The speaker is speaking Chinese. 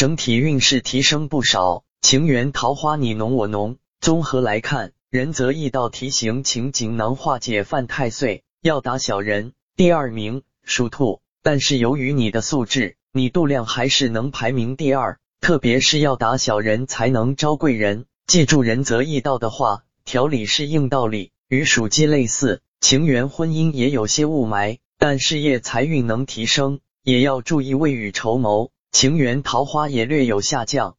整体运势提升不少，情缘桃花你侬我侬。综合来看，仁泽易道提醒，请锦囊化解犯太岁，要打小人。第二名属兔，但是由于你的素质，你度量还是能排名第二。特别是要打小人才能招贵人。记住仁泽易道的话，条理是硬道理，与属鸡类似，情缘婚姻也有些雾霾，但事业财运能提升，也要注意未雨绸缪。情缘桃花也略有下降，